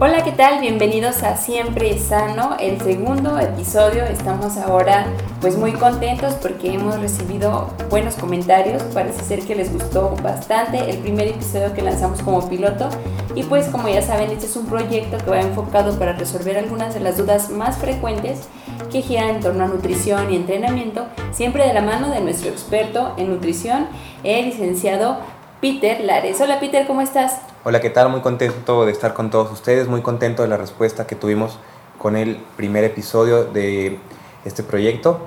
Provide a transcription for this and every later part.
Hola, ¿qué tal? Bienvenidos a Siempre Sano, el segundo episodio. Estamos ahora pues muy contentos porque hemos recibido buenos comentarios. Parece ser que les gustó bastante el primer episodio que lanzamos como piloto. Y pues como ya saben, este es un proyecto que va enfocado para resolver algunas de las dudas más frecuentes que giran en torno a nutrición y entrenamiento, siempre de la mano de nuestro experto en nutrición, el licenciado Peter Lares. Hola Peter, ¿cómo estás? Hola, ¿qué tal? Muy contento de estar con todos ustedes, muy contento de la respuesta que tuvimos con el primer episodio de este proyecto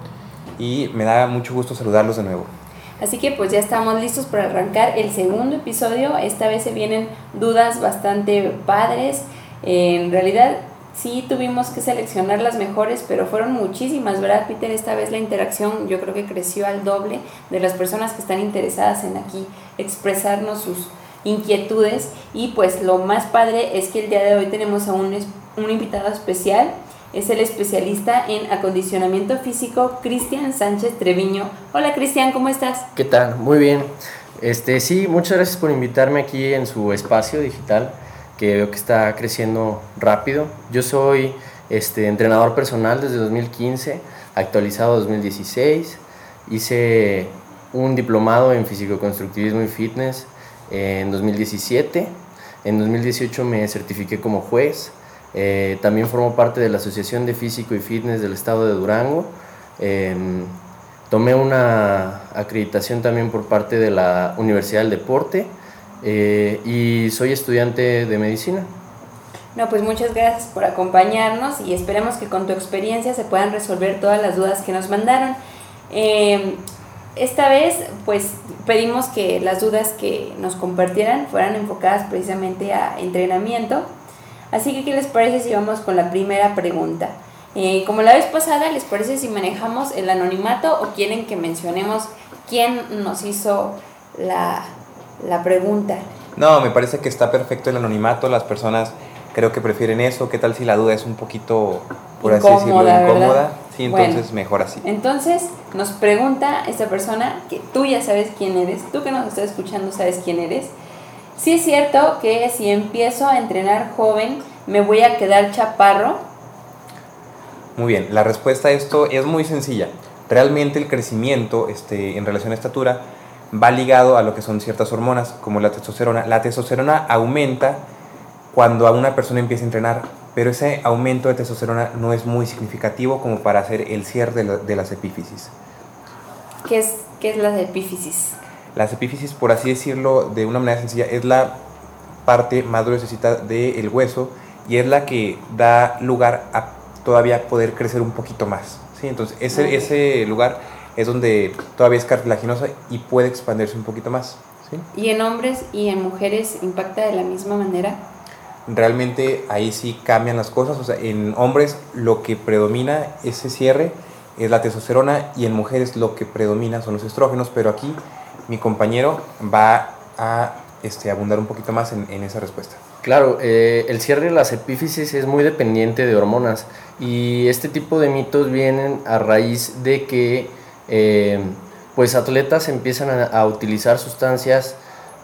y me da mucho gusto saludarlos de nuevo. Así que pues ya estamos listos para arrancar el segundo episodio. Esta vez se vienen dudas bastante padres. En realidad sí tuvimos que seleccionar las mejores, pero fueron muchísimas, ¿verdad, Peter? Esta vez la interacción yo creo que creció al doble de las personas que están interesadas en aquí expresarnos sus inquietudes y pues lo más padre es que el día de hoy tenemos a un, un invitado especial, es el especialista en acondicionamiento físico Cristian Sánchez Treviño. Hola Cristian, ¿cómo estás? ¿Qué tal? Muy bien. Este, sí, muchas gracias por invitarme aquí en su espacio digital, que veo que está creciendo rápido. Yo soy este, entrenador personal desde 2015, actualizado 2016. Hice un diplomado en físico-constructivismo y fitness en 2017. En 2018 me certifiqué como juez. Eh, también formo parte de la Asociación de Físico y Fitness del Estado de Durango. Em, tomé una acreditación también por parte de la Universidad del Deporte eh, y soy estudiante de medicina. No, pues muchas gracias por acompañarnos y esperemos que con tu experiencia se puedan resolver todas las dudas que nos mandaron. Esta vez, pues pedimos que las dudas que nos compartieran fueran enfocadas precisamente a entrenamiento. Así que, ¿qué les parece si vamos con la primera pregunta? Eh, como la vez pasada, ¿les parece si manejamos el anonimato o quieren que mencionemos quién nos hizo la, la pregunta? No, me parece que está perfecto el anonimato. Las personas creo que prefieren eso. ¿Qué tal si la duda es un poquito, por así decirlo, incómoda? Sí, entonces mejor así. Entonces nos pregunta esta persona, que tú ya sabes quién eres, tú que nos estás escuchando sabes quién eres, si es cierto que si empiezo a entrenar joven me voy a quedar chaparro. Muy bien, la respuesta a esto es muy sencilla. Realmente el crecimiento este, en relación a estatura va ligado a lo que son ciertas hormonas, como la testosterona. La testosterona aumenta cuando a una persona empieza a entrenar pero ese aumento de testosterona no es muy significativo como para hacer el cierre de, las epífisis. ¿Qué es, ¿Qué es las epífisis? Las epífisis, por así decirlo de una manera sencilla, es la parte más gruesecita del hueso y es la que da lugar a todavía poder crecer un poquito más. ¿sí? Entonces, ese, ese lugar es donde todavía es cartilaginosa y puede expandirse un poquito más. ¿sí? ¿Y en hombres y en mujeres impacta de la misma manera? Realmente ahí sí cambian las cosas. O sea, en hombres lo que predomina ese cierre es la testosterona y en mujeres lo que predomina son los estrógenos, pero aquí mi compañero va a este, abundar un poquito más en, esa respuesta. Claro, eh, el cierre de las epífisis es muy dependiente de hormonas y este tipo de mitos vienen a raíz de que eh, pues atletas empiezan a utilizar sustancias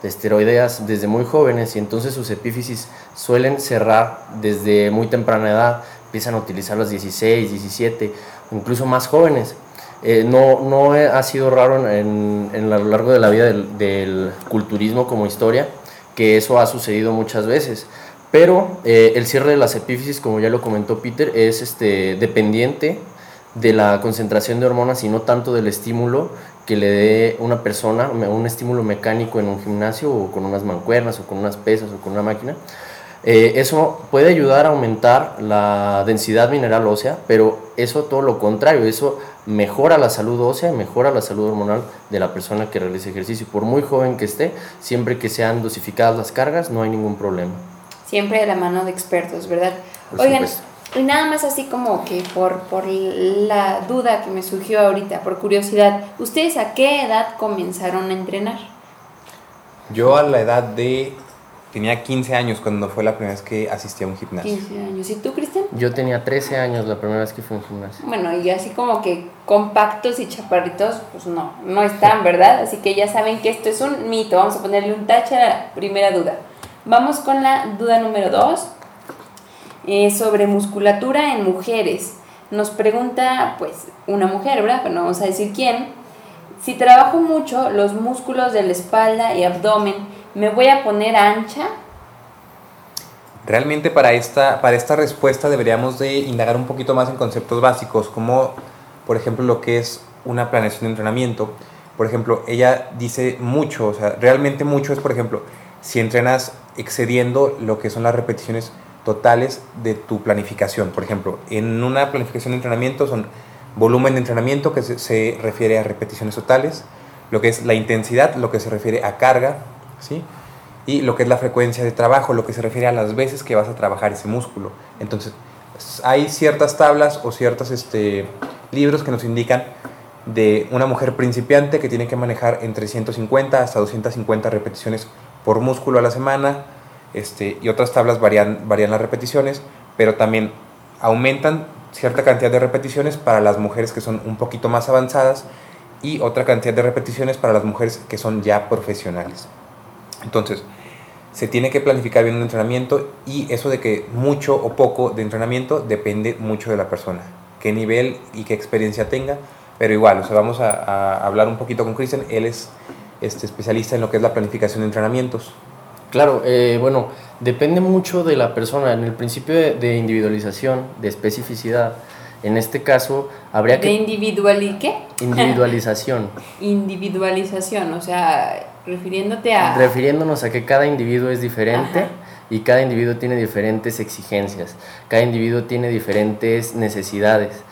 de esteroideas desde muy jóvenes y entonces sus epífisis suelen cerrar desde muy temprana edad, empiezan a utilizar los 16, 17, incluso más jóvenes. Eh, no, no ha sido raro en, en, a lo largo de la vida del, culturismo como historia, que eso ha sucedido muchas veces. Pero eh, el cierre de las epífisis, como ya lo comentó Peter, es este, dependiente de la concentración de hormonas y no tanto del estímulo que le dé una persona un estímulo mecánico en un gimnasio o con unas mancuernas o con unas pesas o con una máquina. Eh, eso puede ayudar a aumentar la densidad mineral ósea, pero eso todo lo contrario, eso mejora la salud ósea, mejora la salud hormonal de la persona que realice ejercicio. Por muy joven que esté, siempre que sean dosificadas las cargas, no hay ningún problema. Siempre de la mano de expertos, ¿verdad? Oigan, y nada más así como que por, por la duda que me surgió ahorita, por curiosidad, ¿ustedes a qué edad comenzaron a entrenar? Yo a la edad de... Tenía 15 años cuando fue la primera vez que asistí a un gimnasio. 15 años. ¿Y tú, Cristian? Yo tenía 13 años la primera vez que fui a un gimnasio. Bueno, y así como que compactos y chaparritos, pues no, no están, ¿verdad? Así que ya saben que esto es un mito. Vamos a ponerle un tache a la primera duda. Vamos con la duda número 2 eh, sobre musculatura en mujeres. Nos pregunta, pues, una mujer, ¿verdad? Pero no vamos a decir quién. Si trabajo mucho los músculos de la espalda y abdomen, ¿me voy a poner ancha? Realmente para esta, para esta respuesta deberíamos de indagar un poquito más en conceptos básicos, como por ejemplo lo que es una planeación de entrenamiento. Por ejemplo, ella dice mucho, o sea, realmente mucho es, por ejemplo, si entrenas excediendo lo que son las repeticiones totales de tu planificación. Por ejemplo, en una planificación de entrenamiento son volumen de entrenamiento que se, refiere a repeticiones totales, lo que es la intensidad, lo que se refiere a carga, ¿sí? y lo que es la frecuencia de trabajo, lo que se refiere a las veces que vas a trabajar ese músculo. Entonces, hay ciertas tablas o ciertos este, libros que nos indican de una mujer principiante que tiene que manejar entre 150 hasta 250 repeticiones por músculo a la semana, este, y otras tablas varían, varían las repeticiones, pero también aumentan cierta cantidad de repeticiones para las mujeres que son un poquito más avanzadas y otra cantidad de repeticiones para las mujeres que son ya profesionales. Entonces, se tiene que planificar bien un entrenamiento y eso de que mucho o poco de entrenamiento depende mucho de la persona, qué nivel y qué experiencia tenga, pero igual, o sea, vamos a, hablar un poquito con Cristian, él es este, especialista en lo que es la planificación de entrenamientos. Claro, eh, bueno, depende mucho de la persona, en el principio de, individualización, de especificidad, en este caso habría que... ¿De individual y qué? Individualización. Individualización, o sea, Refiriéndote a... Refiriéndonos a que cada individuo es diferente y cada individuo tiene diferentes exigencias, cada individuo tiene diferentes necesidades.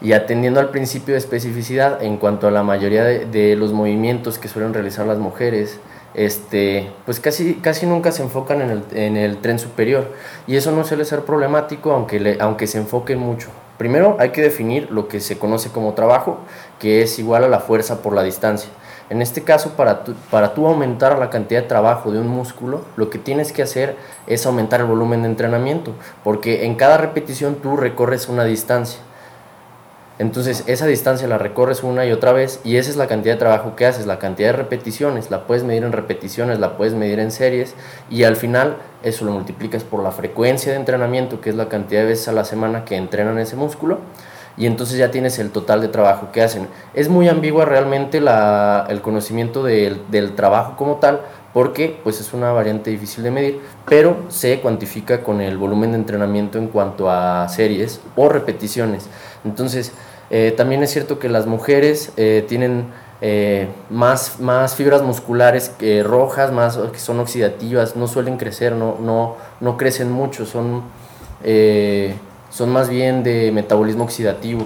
Y atendiendo al principio de especificidad, en cuanto a la mayoría de, los movimientos que suelen realizar las mujeres, este, pues casi, casi nunca se enfocan en el, en el tren superior. Y eso no suele ser problemático, aunque, le, aunque se enfoquen mucho. Primero hay que definir lo que se conoce como trabajo, que es igual a la fuerza por la distancia. En este caso, para tú, para tú aumentar la cantidad de trabajo de un músculo, lo que tienes que hacer es aumentar el volumen de entrenamiento, porque en cada repetición tú recorres una distancia. Entonces, esa distancia la recorres una y otra vez y esa es la cantidad de trabajo que haces, la cantidad de repeticiones, la puedes medir en repeticiones, la puedes medir en series y al final eso lo multiplicas por la frecuencia de entrenamiento, que es la cantidad de veces a la semana que entrenan ese músculo y entonces ya tienes el total de trabajo que hacen. Es muy ambigua realmente la, el conocimiento del, del, trabajo como tal, porque pues es una variante difícil de medir, pero se cuantifica con el volumen de entrenamiento en cuanto a series o repeticiones. Entonces, eh, también es cierto que las mujeres eh, tienen eh, más, más fibras musculares rojas, más que son oxidativas, no suelen crecer, no, no, no crecen mucho, son son más bien de metabolismo oxidativo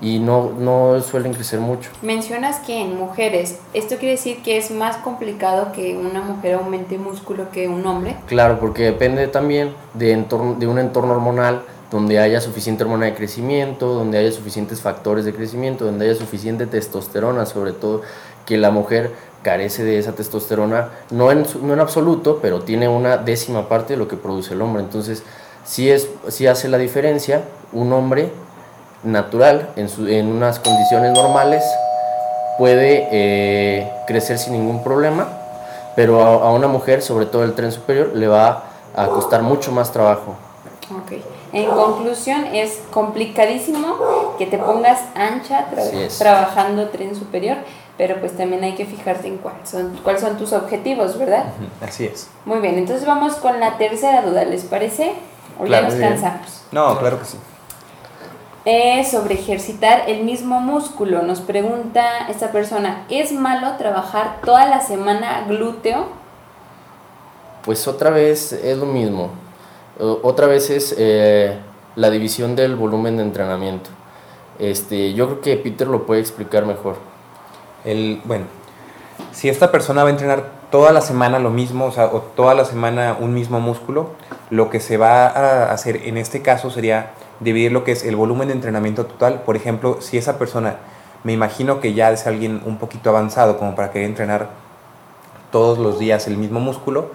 y no, no suelen crecer mucho. Mencionas que en mujeres, ¿esto quiere decir que es más complicado que una mujer aumente músculo que un hombre? Claro, porque depende también de, entorno, de un entorno hormonal donde haya suficiente hormona de crecimiento, donde haya suficientes factores de crecimiento, donde haya suficiente testosterona, sobre todo que la mujer carece de esa testosterona, no en, no en absoluto, pero tiene una décima parte de lo que produce el hombre. Entonces, si es, hace la diferencia un hombre natural en, en unas condiciones normales puede eh, crecer sin ningún problema, pero a, una mujer, sobre todo el tren superior, le va a costar mucho más trabajo. En conclusión, es complicadísimo que te pongas ancha trabajando tren superior, pero pues también hay que fijarte en cuáles son, cuáles son tus objetivos, ¿verdad? Así es. Muy bien, entonces vamos con la tercera duda, ¿les parece? ¿O ya nos cansamos? No, claro que sí. Es sobre ejercitar el mismo músculo. Nos pregunta esta persona, ¿es malo trabajar toda la semana glúteo? Pues otra vez es lo mismo. Otra vez es eh, la división del volumen de entrenamiento. Este, yo creo que Peter lo puede explicar mejor. El, bueno, si esta persona va a entrenar toda la semana lo mismo, o o toda la semana un mismo músculo, lo que se va a hacer en este caso sería dividir lo que es el volumen de entrenamiento total. Por ejemplo, si esa persona, me imagino que ya es alguien un poquito avanzado como para querer entrenar todos los días el mismo músculo,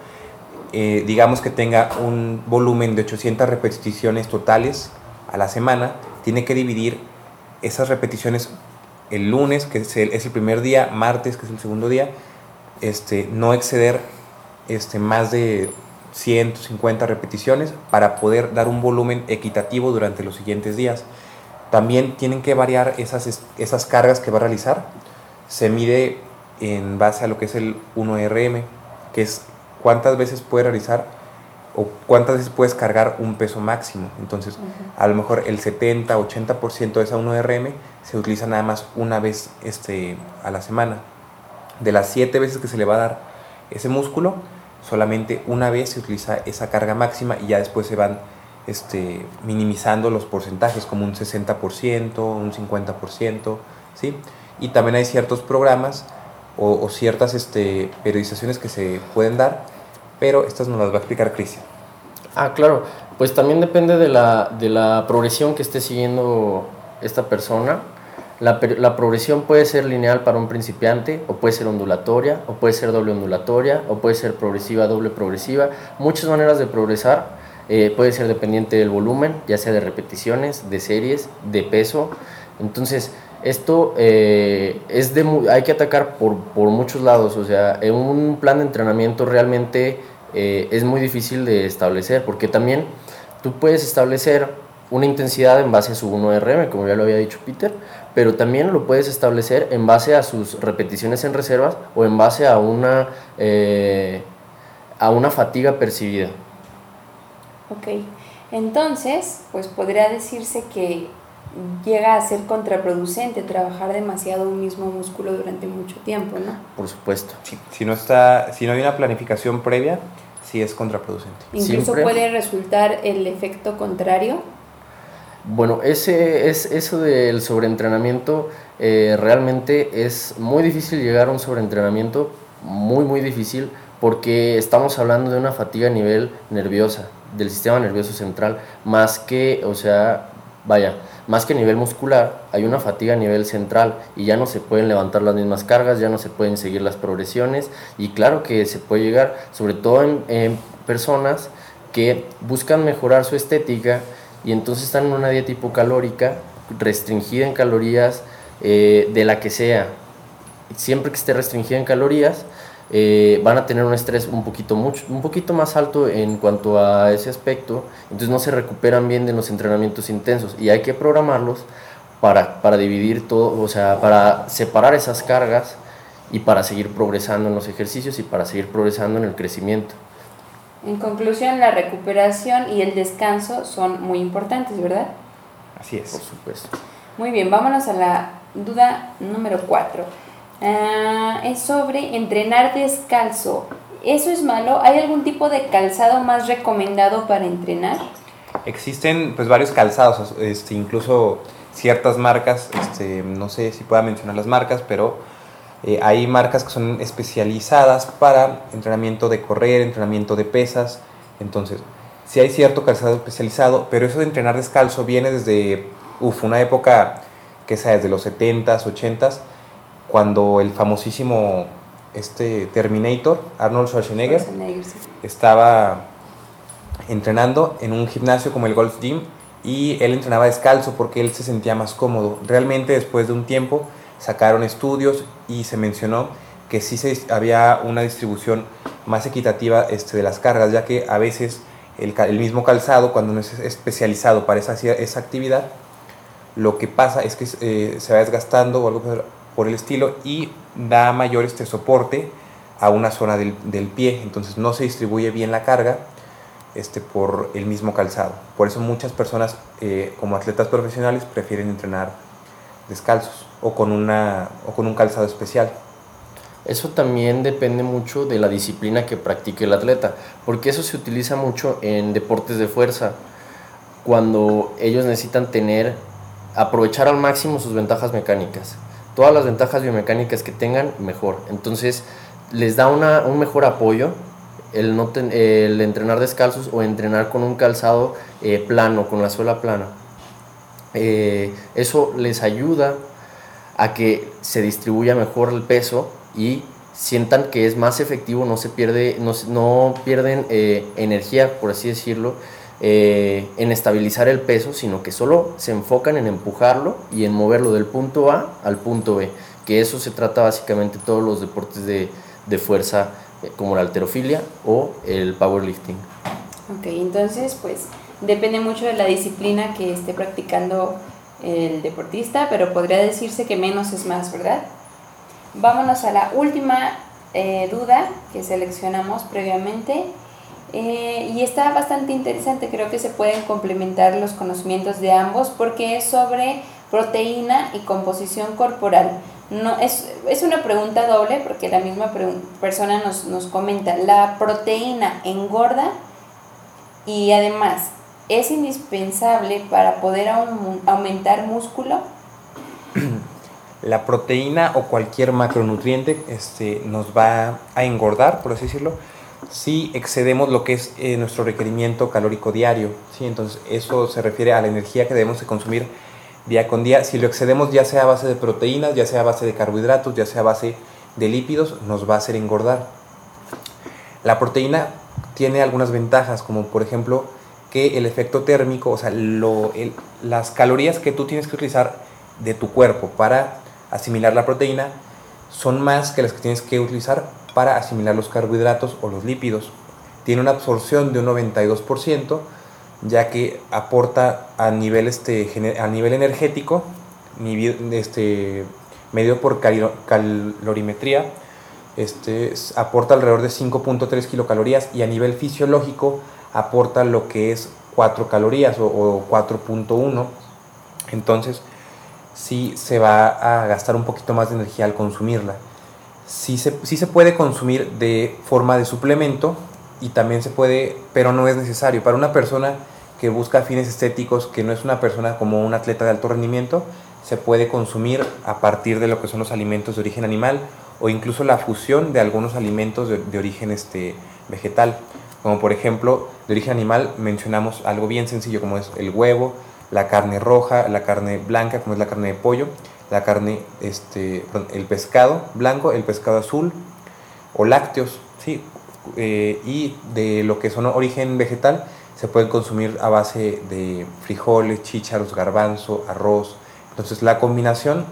eh, digamos que tenga un volumen de 800 repeticiones totales a la semana, tiene que dividir esas repeticiones el lunes, que es el, es el primer día, martes, que es el segundo día, este, no exceder este, más de 150 repeticiones para poder dar un volumen equitativo durante los siguientes días. También tienen que variar esas, esas cargas que va a realizar. Se mide en base a lo que es el 1RM, que es cuántas veces puede realizar o cuántas veces puedes cargar un peso máximo. Entonces, a lo mejor el 70, 80% de esa 1RM se utiliza nada más una vez este, a la semana. De las 7 veces que se le va a dar ese músculo, solamente una vez se utiliza esa carga máxima y ya después se van este, minimizando los porcentajes como un 60%, un 50%, ¿sí? Y también hay ciertos programas o, ciertas este, periodizaciones que se pueden dar, pero estas nos las va a explicar Cristian. Ah, claro, pues también depende de la, de la progresión que esté siguiendo esta persona la, la, progresión puede ser lineal para un principiante, o puede ser ondulatoria, o puede ser doble ondulatoria, o puede ser progresiva, doble progresiva. Muchas maneras de progresar. Eh, puede ser dependiente del volumen, ya sea de repeticiones, de series, de peso. Entonces, esto eh, es de, hay que atacar por, por, muchos lados. O sea, un plan de entrenamiento realmente eh, es muy difícil de establecer, porque también tú puedes establecer una intensidad en base a su 1RM, como ya lo había dicho Peter, pero también lo puedes establecer en base a sus repeticiones en reservas o en base a una, eh, a una fatiga percibida. Ok, entonces, pues podría decirse que llega a ser contraproducente trabajar demasiado un mismo músculo durante mucho tiempo, ¿no? Por supuesto. si, no está, si no hay una planificación previa, sí es contraproducente. Incluso puede resultar el efecto contrario bueno, ese, es, eso del sobreentrenamiento eh, realmente es muy difícil llegar a un sobreentrenamiento, muy, muy difícil, porque estamos hablando de una fatiga a nivel nerviosa, del sistema nervioso central, más que, o sea, vaya, más que a nivel muscular, hay una fatiga a nivel central y ya no se pueden levantar las mismas cargas, ya no se pueden seguir las progresiones y claro que se puede llegar, sobre todo en, personas que buscan mejorar su estética, y entonces están en una dieta hipocalórica, restringida en calorías, eh, de la que sea. Siempre que esté restringida en calorías, eh, van a tener un estrés un poquito, mucho, un poquito más alto en cuanto a ese aspecto, entonces no se recuperan bien de los entrenamientos intensos y hay que programarlos para, para dividir todo, o sea, para separar esas cargas y para seguir progresando en los ejercicios y para seguir progresando en el crecimiento. En conclusión, la recuperación y el descanso son muy importantes, ¿verdad? Así es. Por supuesto. Muy bien, vámonos a la duda número 4. Ah, es sobre entrenar descalzo. ¿Eso es malo? ¿Hay algún tipo de calzado más recomendado para entrenar? Existen pues varios calzados, este, incluso ciertas marcas, este, no sé si pueda mencionar las marcas, pero eh, hay marcas que son especializadas para entrenamiento de correr, entrenamiento de pesas. Entonces, sí hay cierto calzado especializado, pero eso de entrenar descalzo viene desde uf, una época que sea desde los 70s, 80s, cuando el famosísimo este Terminator, Arnold Schwarzenegger, estaba entrenando en un gimnasio como el Golf Gym y él entrenaba descalzo porque él se sentía más cómodo. Realmente después de un tiempo sacaron estudios y se mencionó que sí se, había una distribución más equitativa este, de las cargas, ya que a veces el, el, mismo calzado, cuando no es especializado para esa, esa actividad, lo que pasa es que eh, se va desgastando o algo por, el estilo y da mayor este soporte a una zona del, del, pie, entonces no se distribuye bien la carga este, por el mismo calzado. Por eso muchas personas eh, como atletas profesionales prefieren entrenar descalzos o con, una, o con un calzado especial. Eso también depende mucho de la disciplina que practique el atleta, porque eso se utiliza mucho en deportes de fuerza, cuando ellos necesitan tener, aprovechar al máximo sus ventajas mecánicas. Todas las ventajas biomecánicas que tengan, mejor. Entonces, les da una, un mejor apoyo el, no el entrenar descalzos o entrenar con un calzado eh, plano, con la suela plana. Eh, eso les ayuda a que se distribuya mejor el peso y sientan que es más efectivo, no se pierde, no, no pierden eh, energía, por así decirlo, eh, en estabilizar el peso, sino que solo se enfocan en empujarlo y en moverlo del punto A al punto B, que eso se trata básicamente todos los deportes de, de fuerza eh, como la alterofilia o el powerlifting. Ok, entonces pues depende mucho de la disciplina que esté practicando el deportista, pero podría decirse que menos es más, ¿verdad? Vámonos a la última eh, duda que seleccionamos previamente. Eh, y está bastante interesante, creo que se pueden complementar los conocimientos de ambos porque es sobre proteína y composición corporal. No, es, es una pregunta doble porque la misma persona nos, nos comenta, ¿la proteína engorda? Y además, ¿es indispensable para poder aumentar músculo? La proteína o cualquier macronutriente este, nos va a engordar, por así decirlo, si excedemos lo que es eh, nuestro requerimiento calórico diario. ¿sí? Entonces, eso se refiere a la energía que debemos de consumir día con día. Si lo excedemos ya sea a base de proteínas, ya sea a base de carbohidratos, ya sea a base de lípidos, nos va a hacer engordar. La proteína tiene algunas ventajas, como por ejemplo que el efecto térmico, o sea, las calorías que tú tienes que utilizar de tu cuerpo para asimilar la proteína son más que las que tienes que utilizar para asimilar los carbohidratos o los lípidos. Tiene una absorción de un 92%, ya que aporta a nivel, este, a nivel energético, este, medio por calorimetría, este, aporta alrededor de 5.3 kilocalorías y a nivel fisiológico aporta lo que es 4 calorías o, o 4.1. Entonces, sí se va a gastar un poquito más de energía al consumirla. Sí se, se puede consumir de forma de suplemento y también se puede, pero no es necesario. Para una persona que busca fines estéticos, que no es una persona como un atleta de alto rendimiento, se puede consumir a partir de lo que son los alimentos de origen animal o incluso la fusión de algunos alimentos de, de origen este, vegetal. Como por ejemplo, de origen animal mencionamos algo bien sencillo como es el huevo, la carne roja, la carne blanca, como es la carne de pollo, la carne, este, el pescado blanco, el pescado azul o lácteos, ¿sí? Eh, y de lo que son origen vegetal, se pueden consumir a base de frijoles, chícharos, garbanzo, arroz. Entonces la combinación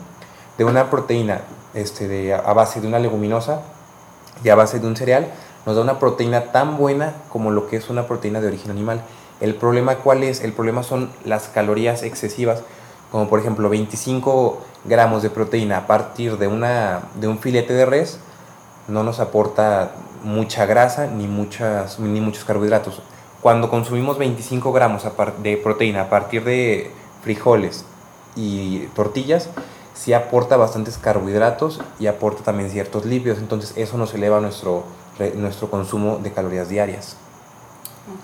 de una proteína este, de, a base de una leguminosa y a base de un cereal nos da una proteína tan buena como lo que es una proteína de origen animal. El problema cuál es? El problema son las calorías excesivas, como por ejemplo 25 gramos de proteína a partir de, una, de un filete de res, no nos aporta mucha grasa ni, muchas, ni muchos carbohidratos. Cuando consumimos 25 gramos de proteína a partir de frijoles y tortillas, sí aporta bastantes carbohidratos y aporta también ciertos lípidos, entonces eso nos eleva nuestro, nuestro consumo de calorías diarias.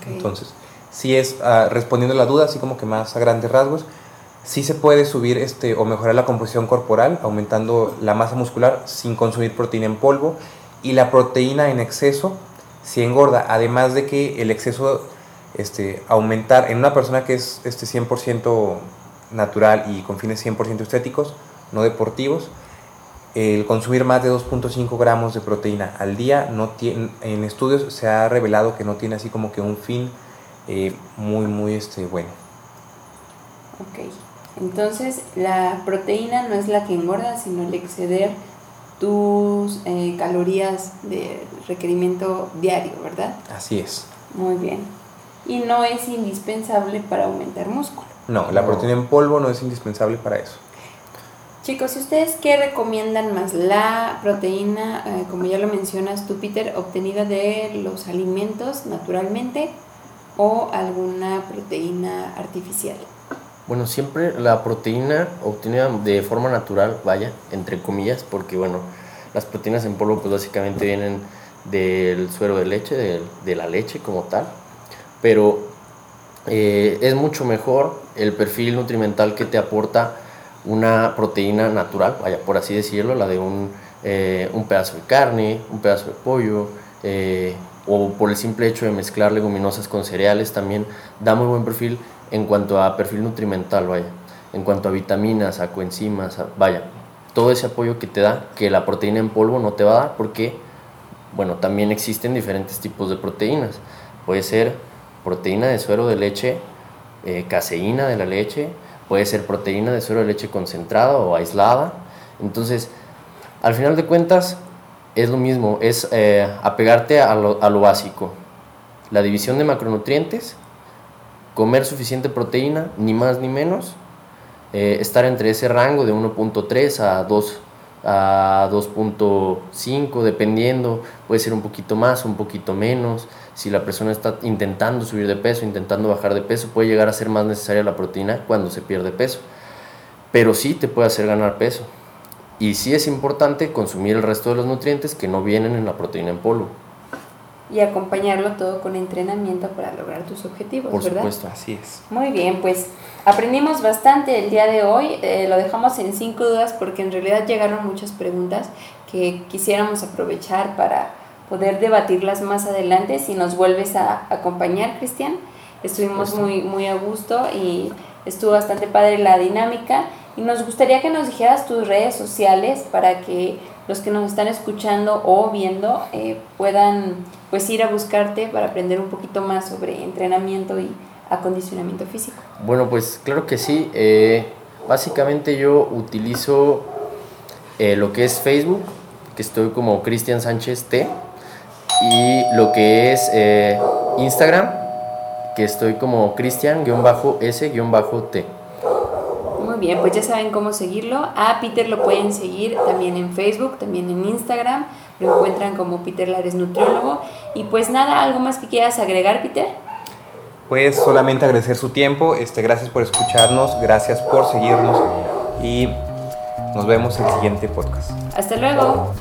Entonces, si es, uh, respondiendo a la duda, así como que más a grandes rasgos, sí se puede subir este, o mejorar la composición corporal, aumentando la masa muscular sin consumir proteína en polvo. Y la proteína en exceso si engorda, además de que el exceso, este, aumentar en una persona que es este, 100% natural y con fines 100% estéticos, no deportivos, el consumir más de 2.5 gramos de proteína al día no tiene, en estudios se ha revelado que no tiene así como que un fin eh, muy, muy este, bueno. Ok, entonces la proteína no es la que engorda, sino el exceder tus eh, calorías de requerimiento diario, ¿verdad? Así es. Muy bien. Y no es indispensable para aumentar músculo. No, la proteína en polvo no es indispensable para eso. Chicos, ¿y ustedes qué recomiendan más? La proteína, eh, como ya lo mencionas tú, Peter, obtenida de los alimentos naturalmente o alguna proteína artificial? Bueno, siempre la proteína obtenida de forma natural, vaya, entre comillas, porque bueno, las proteínas en polvo pues básicamente vienen del suero de leche, de, la leche como tal, pero eh, es mucho mejor el perfil nutrimental que te aporta una proteína natural, vaya, por así decirlo, la de un, eh, un pedazo de carne, un pedazo de pollo, eh, o por el simple hecho de mezclar leguminosas con cereales también da muy buen perfil en cuanto a perfil nutrimental, vaya, en cuanto a vitaminas, a coenzimas, vaya, todo ese apoyo que te da, que la proteína en polvo no te va a dar porque, bueno, también existen diferentes tipos de proteínas. Puede ser proteína de suero de leche, eh, caseína de la leche, puede ser proteína de suero de leche concentrada o aislada. Entonces, al final de cuentas, es lo mismo, es eh, apegarte a lo, a lo básico. La división de macronutrientes, comer suficiente proteína, ni más ni menos, eh, estar entre ese rango de 1.3 a 2 a 2.5 dependiendo, puede ser un poquito más, un poquito menos. Si la persona está intentando subir de peso, intentando bajar de peso, puede llegar a ser más necesaria la proteína cuando se pierde peso. Pero sí te puede hacer ganar peso. Y sí es importante consumir el resto de los nutrientes que no vienen en la proteína en polvo. Y acompañarlo todo con entrenamiento para lograr tus objetivos, Por ¿verdad? supuesto. Así es. Muy bien, pues aprendimos bastante el día de hoy. Eh, lo dejamos en cinco dudas porque en realidad llegaron muchas preguntas que quisiéramos aprovechar para poder debatirlas más adelante. Si nos vuelves a acompañar, Cristian, estuvimos muy, muy a gusto y estuvo bastante padre la dinámica. Y nos gustaría que nos dijeras tus redes sociales para que los que nos están escuchando o viendo eh, puedan pues ir a buscarte para aprender un poquito más sobre entrenamiento y acondicionamiento físico. Bueno, pues claro que sí. Eh, básicamente yo utilizo eh, lo que es Facebook, que estoy como Cristian Sánchez T, y lo que es Instagram, que estoy como Cristian-S-T. Muy bien, pues ya saben cómo seguirlo. A Peter lo pueden seguir también en Facebook, también en Instagram. Lo encuentran como Peter Lares Nutriólogo. Y pues nada, ¿algo más que quieras agregar, Peter? Pues solamente agradecer su tiempo, este, gracias por escucharnos, gracias por seguirnos y nos vemos en el siguiente podcast. Hasta luego.